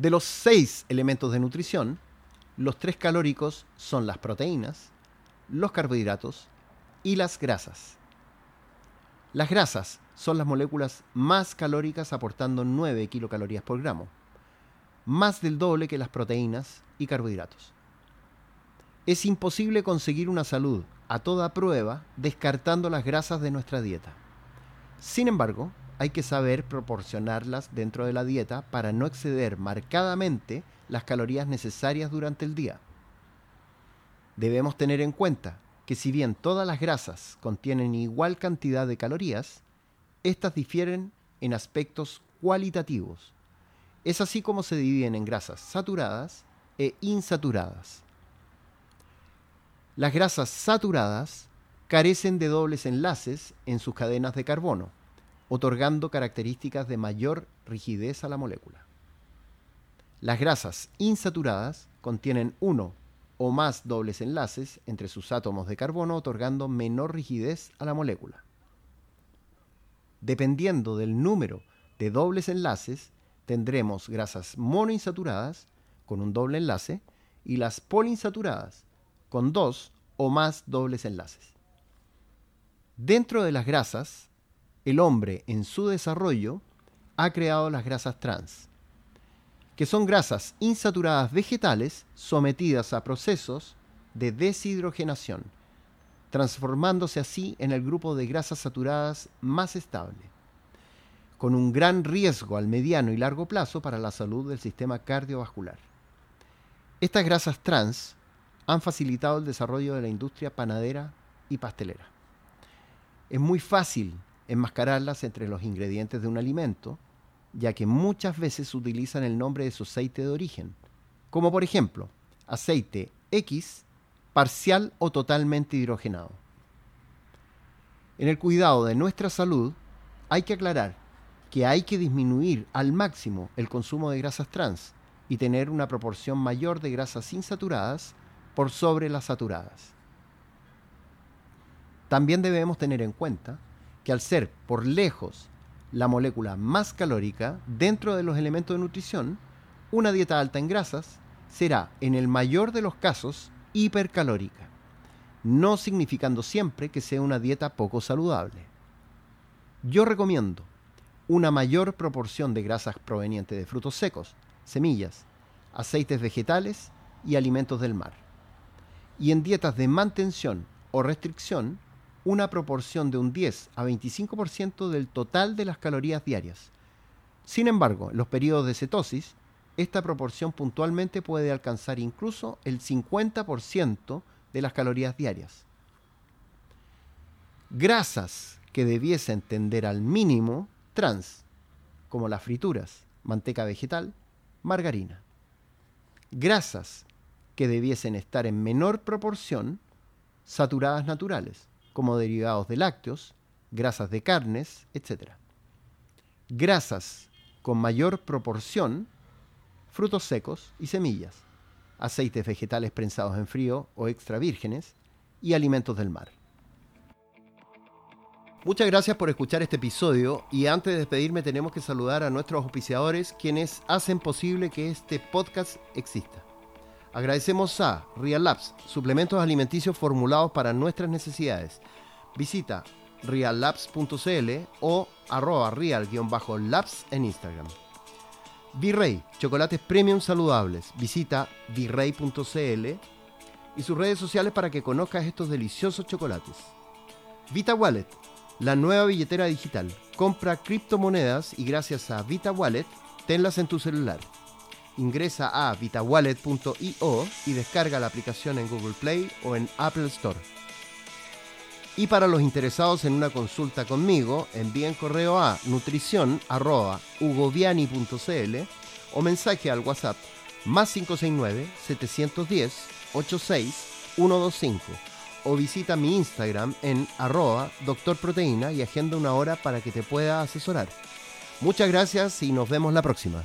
De los seis elementos de nutrición, los tres calóricos son las proteínas, los carbohidratos y las grasas. Las grasas son las moléculas más calóricas aportando 9 kilocalorías por gramo, más del doble que las proteínas y carbohidratos. Es imposible conseguir una salud a toda prueba descartando las grasas de nuestra dieta. Sin embargo, hay que saber proporcionarlas dentro de la dieta para no exceder marcadamente las calorías necesarias durante el día. Debemos tener en cuenta que si bien todas las grasas contienen igual cantidad de calorías, estas difieren en aspectos cualitativos. Es así como se dividen en grasas saturadas e insaturadas. Las grasas saturadas carecen de dobles enlaces en sus cadenas de carbono, otorgando características de mayor rigidez a la molécula. Las grasas insaturadas contienen uno o más dobles enlaces entre sus átomos de carbono, otorgando menor rigidez a la molécula. Dependiendo del número de dobles enlaces, tendremos grasas monoinsaturadas con un doble enlace y las poliinsaturadas con dos o más dobles enlaces. Dentro de las grasas, el hombre en su desarrollo ha creado las grasas trans, que son grasas insaturadas vegetales sometidas a procesos de deshidrogenación, transformándose así en el grupo de grasas saturadas más estable, con un gran riesgo al mediano y largo plazo para la salud del sistema cardiovascular. Estas grasas trans han facilitado el desarrollo de la industria panadera y pastelera. Es muy fácil enmascararlas entre los ingredientes de un alimento, ya que muchas veces utilizan el nombre de su aceite de origen, como por ejemplo aceite X parcial o totalmente hidrogenado. En el cuidado de nuestra salud hay que aclarar que hay que disminuir al máximo el consumo de grasas trans y tener una proporción mayor de grasas insaturadas por sobre las saturadas. También debemos tener en cuenta que al ser por lejos la molécula más calórica dentro de los elementos de nutrición, una dieta alta en grasas será en el mayor de los casos hipercalórica, no significando siempre que sea una dieta poco saludable. Yo recomiendo una mayor proporción de grasas provenientes de frutos secos, semillas, aceites vegetales y alimentos del mar. Y en dietas de mantención o restricción, una proporción de un 10 a 25% del total de las calorías diarias. Sin embargo, en los periodos de cetosis, esta proporción puntualmente puede alcanzar incluso el 50% de las calorías diarias. Grasas que debiesen tender al mínimo trans, como las frituras, manteca vegetal, margarina. Grasas que debiesen estar en menor proporción saturadas naturales, como derivados de lácteos, grasas de carnes, etc. Grasas con mayor proporción, frutos secos y semillas, aceites vegetales prensados en frío o extra vírgenes y alimentos del mar. Muchas gracias por escuchar este episodio y antes de despedirme tenemos que saludar a nuestros auspiciadores quienes hacen posible que este podcast exista. Agradecemos a Real Labs, suplementos alimenticios formulados para nuestras necesidades. Visita reallabs.cl o arroba real-labs en Instagram. Virrey, chocolates premium saludables. Visita virrey.cl y sus redes sociales para que conozcas estos deliciosos chocolates. Vita Wallet, la nueva billetera digital. Compra criptomonedas y gracias a Vita Wallet, tenlas en tu celular ingresa a vitawallet.io y descarga la aplicación en Google Play o en Apple Store. Y para los interesados en una consulta conmigo, envíen correo a nutrición.ugoviani.cl o mensaje al WhatsApp más 569-710-86125 o visita mi Instagram en arroba doctorproteína y agenda una hora para que te pueda asesorar. Muchas gracias y nos vemos la próxima.